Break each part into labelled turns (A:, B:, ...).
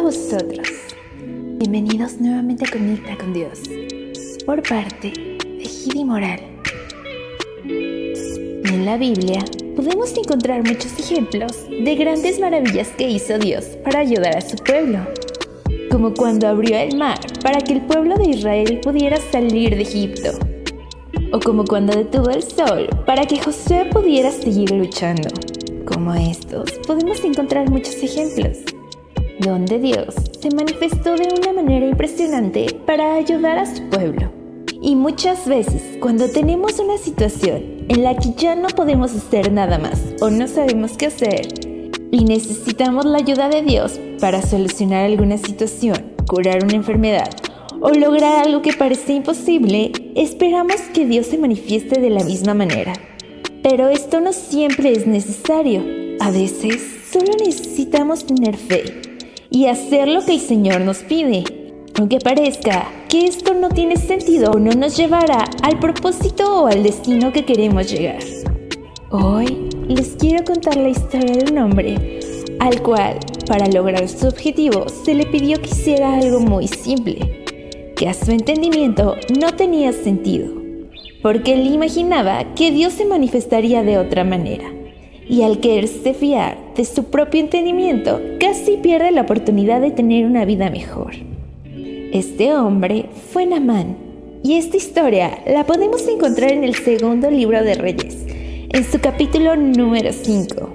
A: A vosotros. Bienvenidos nuevamente a Conecta con Dios. Por parte de Gidi Moral. En la Biblia podemos encontrar muchos ejemplos de grandes maravillas que hizo Dios para ayudar a su pueblo. Como cuando abrió el mar para que el pueblo de Israel pudiera salir de Egipto. O como cuando detuvo el sol para que José pudiera seguir luchando. Como estos, podemos encontrar muchos ejemplos donde Dios se manifestó de una manera impresionante para ayudar a su pueblo. Y muchas veces, cuando tenemos una situación en la que ya no podemos hacer nada más o no sabemos qué hacer y necesitamos la ayuda de Dios para solucionar alguna situación, curar una enfermedad o lograr algo que parece imposible, esperamos que Dios se manifieste de la misma manera. Pero esto no siempre es necesario. A veces solo necesitamos tener fe y hacer lo que el Señor nos pide. Aunque parezca que esto no tiene sentido o no nos llevará al propósito o al destino que queremos llegar. Hoy les quiero contar la historia de un hombre al cual, para lograr su objetivo, se le pidió que hiciera algo muy simple, que a su entendimiento no tenía sentido, porque él imaginaba que Dios se manifestaría de otra manera y al quererse fiar de su propio entendimiento, casi pierde la oportunidad de tener una vida mejor. Este hombre fue Namán, y esta historia la podemos encontrar en el segundo libro de Reyes, en su capítulo número 5.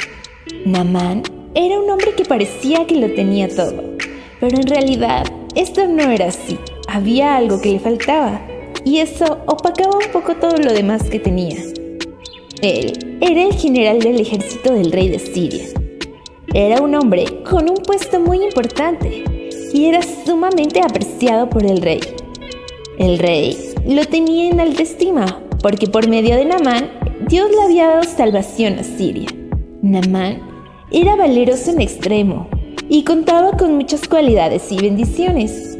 A: Namán era un hombre que parecía que lo tenía todo, pero en realidad esto no era así. Había algo que le faltaba, y eso opacaba un poco todo lo demás que tenía. Él era el general del ejército del rey de Siria. Era un hombre con un puesto muy importante y era sumamente apreciado por el rey. El rey lo tenía en alta estima porque por medio de Namán Dios le había dado salvación a Siria. Namán era valeroso en extremo y contaba con muchas cualidades y bendiciones.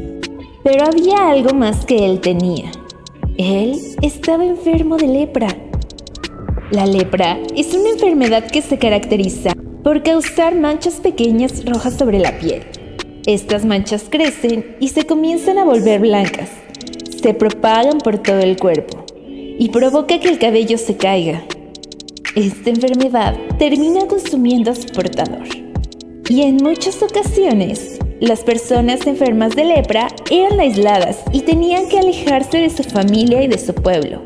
A: Pero había algo más que él tenía. Él estaba enfermo de lepra la lepra es una enfermedad que se caracteriza por causar manchas pequeñas rojas sobre la piel. Estas manchas crecen y se comienzan a volver blancas. Se propagan por todo el cuerpo y provoca que el cabello se caiga. Esta enfermedad termina consumiendo a su portador. Y en muchas ocasiones, las personas enfermas de lepra eran aisladas y tenían que alejarse de su familia y de su pueblo.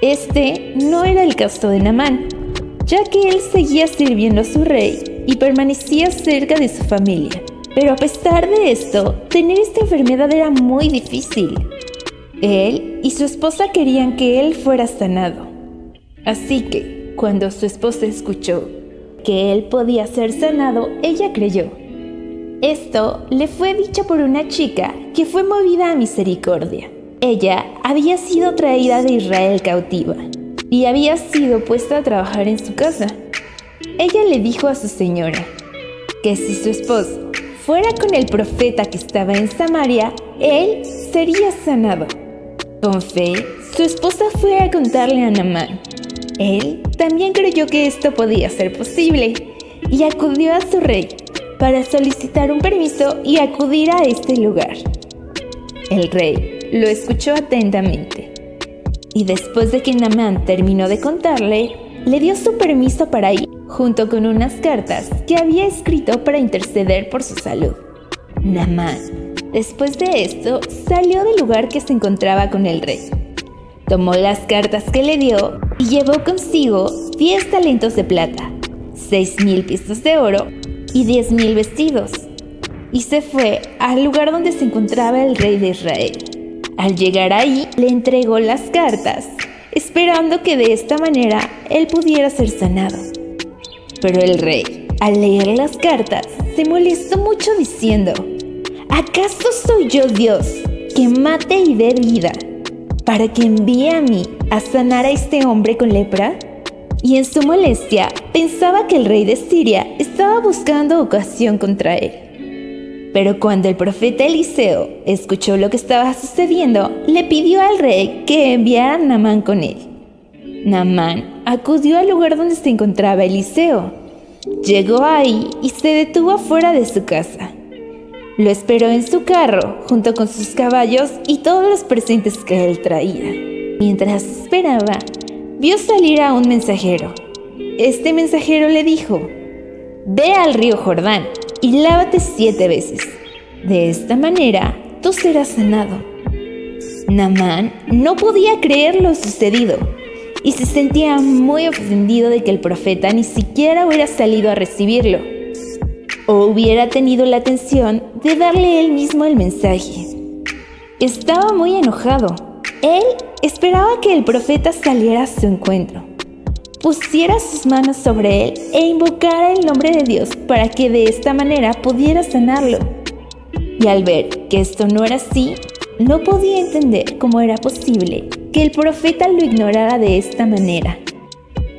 A: Este no era el caso de Namán, ya que él seguía sirviendo a su rey y permanecía cerca de su familia. Pero a pesar de esto, tener esta enfermedad era muy difícil. Él y su esposa querían que él fuera sanado. Así que, cuando su esposa escuchó que él podía ser sanado, ella creyó. Esto le fue dicho por una chica que fue movida a misericordia. Ella había sido traída de Israel cautiva y había sido puesta a trabajar en su casa. Ella le dijo a su señora que si su esposo fuera con el profeta que estaba en Samaria, él sería sanado. Con fe, su esposa fue a contarle a Namán. Él también creyó que esto podía ser posible y acudió a su rey para solicitar un permiso y acudir a este lugar. El rey lo escuchó atentamente. Y después de que Namán terminó de contarle, le dio su permiso para ir, junto con unas cartas que había escrito para interceder por su salud. Namán, después de esto, salió del lugar que se encontraba con el rey. Tomó las cartas que le dio y llevó consigo 10 talentos de plata, 6 mil piezas de oro y 10 mil vestidos. Y se fue al lugar donde se encontraba el rey de Israel. Al llegar ahí, le entregó las cartas, esperando que de esta manera él pudiera ser sanado. Pero el rey, al leer las cartas, se molestó mucho diciendo, ¿acaso soy yo Dios que mate y dé vida para que envíe a mí a sanar a este hombre con lepra? Y en su molestia pensaba que el rey de Siria estaba buscando ocasión contra él. Pero cuando el profeta Eliseo escuchó lo que estaba sucediendo, le pidió al rey que enviara a Namán con él. Namán acudió al lugar donde se encontraba Eliseo. Llegó ahí y se detuvo afuera de su casa. Lo esperó en su carro, junto con sus caballos y todos los presentes que él traía. Mientras esperaba, vio salir a un mensajero. Este mensajero le dijo, Ve al río Jordán y lávate siete veces. De esta manera, tú serás sanado. Namán no podía creer lo sucedido y se sentía muy ofendido de que el profeta ni siquiera hubiera salido a recibirlo o hubiera tenido la atención de darle él mismo el mensaje. Estaba muy enojado. Él esperaba que el profeta saliera a su encuentro, pusiera sus manos sobre él e invocara el nombre de Dios para que de esta manera pudiera sanarlo. Y al ver que esto no era así, no podía entender cómo era posible que el profeta lo ignorara de esta manera,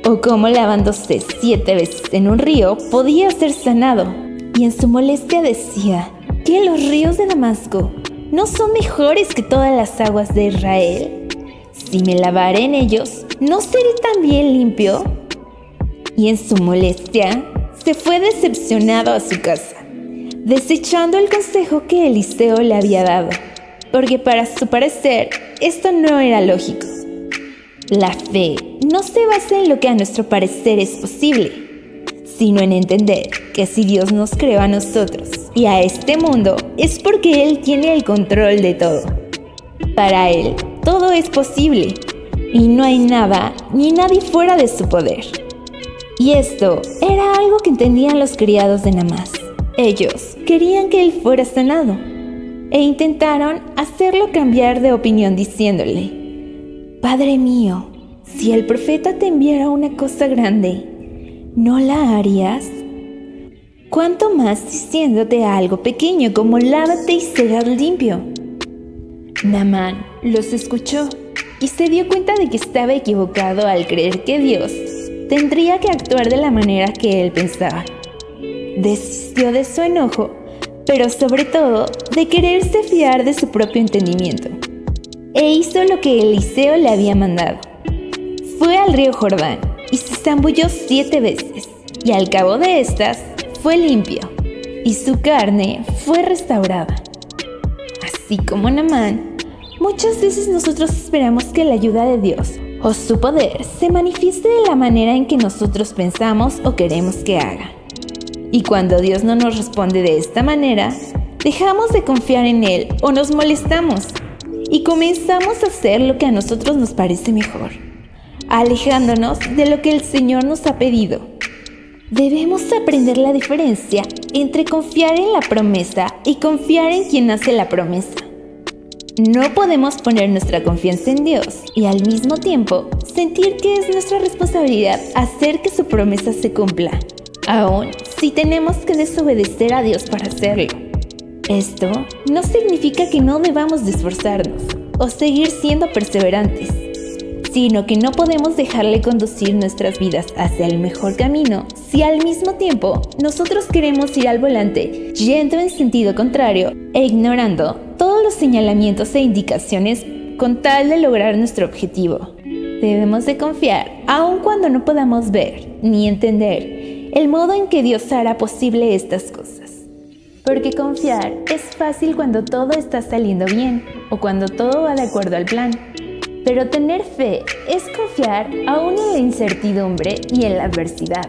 A: o cómo lavándose siete veces en un río podía ser sanado. Y en su molestia decía que los ríos de Damasco no son mejores que todas las aguas de Israel. Si me lavaré en ellos, ¿no seré también limpio? Y en su molestia, se fue decepcionado a su casa, desechando el consejo que Eliseo le había dado, porque para su parecer esto no era lógico. La fe no se basa en lo que a nuestro parecer es posible, sino en entender que si Dios nos creó a nosotros y a este mundo es porque Él tiene el control de todo. Para Él, todo es posible y no hay nada ni nadie fuera de su poder. Y esto era algo que entendían los criados de Namás. Ellos querían que él fuera sanado e intentaron hacerlo cambiar de opinión diciéndole, Padre mío, si el profeta te enviara una cosa grande, ¿no la harías? ¿Cuánto más diciéndote algo pequeño como lávate y serás limpio? Namán los escuchó y se dio cuenta de que estaba equivocado al creer que Dios tendría que actuar de la manera que él pensaba. Desistió de su enojo, pero sobre todo de quererse fiar de su propio entendimiento. E hizo lo que Eliseo le había mandado. Fue al río Jordán y se zambulló siete veces, y al cabo de estas fue limpio, y su carne fue restaurada. Así como Namán, Muchas veces nosotros esperamos que la ayuda de Dios o su poder se manifieste de la manera en que nosotros pensamos o queremos que haga. Y cuando Dios no nos responde de esta manera, dejamos de confiar en Él o nos molestamos y comenzamos a hacer lo que a nosotros nos parece mejor, alejándonos de lo que el Señor nos ha pedido. Debemos aprender la diferencia entre confiar en la promesa y confiar en quien hace la promesa. No podemos poner nuestra confianza en Dios y al mismo tiempo sentir que es nuestra responsabilidad hacer que su promesa se cumpla, aun si tenemos que desobedecer a Dios para hacerlo. Esto no significa que no debamos de esforzarnos o seguir siendo perseverantes, sino que no podemos dejarle conducir nuestras vidas hacia el mejor camino si al mismo tiempo nosotros queremos ir al volante yendo en sentido contrario e ignorando todos los señalamientos e indicaciones con tal de lograr nuestro objetivo. Debemos de confiar, aun cuando no podamos ver ni entender el modo en que Dios hará posible estas cosas. Porque confiar es fácil cuando todo está saliendo bien o cuando todo va de acuerdo al plan. Pero tener fe es confiar aún en la incertidumbre y en la adversidad.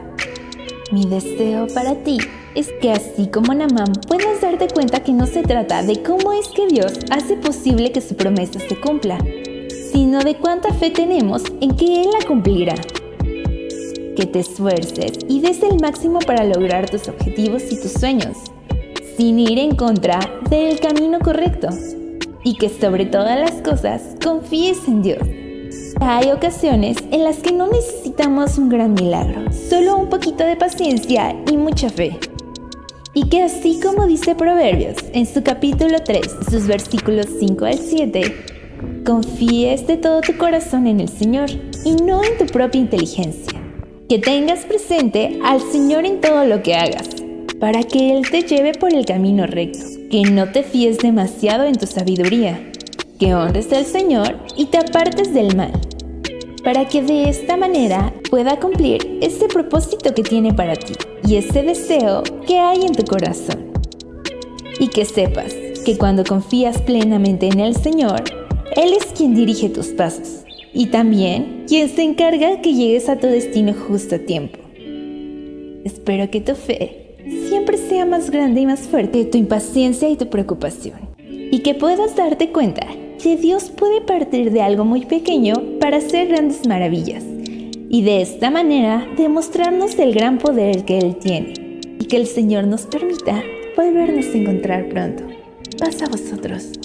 A: Mi deseo para ti es que así como Namán puedas darte cuenta que no se trata de cómo es que Dios hace posible que su promesa se cumpla, sino de cuánta fe tenemos en que Él la cumplirá. Que te esfuerces y des el máximo para lograr tus objetivos y tus sueños, sin ir en contra del camino correcto. Y que sobre todas las cosas confíes en Dios. Hay ocasiones en las que no necesitamos un gran milagro, solo un poquito de paciencia y mucha fe. Y que así como dice Proverbios en su capítulo 3, sus versículos 5 al 7, confíes de todo tu corazón en el Señor y no en tu propia inteligencia. Que tengas presente al Señor en todo lo que hagas, para que Él te lleve por el camino recto. Que no te fíes demasiado en tu sabiduría. Que honres al Señor y te apartes del mal para que de esta manera pueda cumplir ese propósito que tiene para ti y ese deseo que hay en tu corazón. y que sepas que cuando confías plenamente en el Señor, Él es quien dirige tus pasos y también quien se encarga que llegues a tu destino justo a tiempo. Espero que tu fe siempre sea más grande y más fuerte tu impaciencia y tu preocupación y que puedas darte cuenta que Dios puede partir de algo muy pequeño para hacer grandes maravillas y de esta manera demostrarnos el gran poder que Él tiene y que el Señor nos permita volvernos a encontrar pronto. Paz a vosotros.